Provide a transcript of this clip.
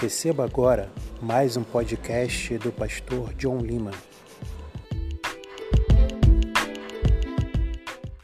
Receba agora mais um podcast do pastor John Lima.